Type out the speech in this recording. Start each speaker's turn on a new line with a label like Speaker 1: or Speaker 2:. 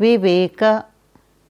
Speaker 1: विवेक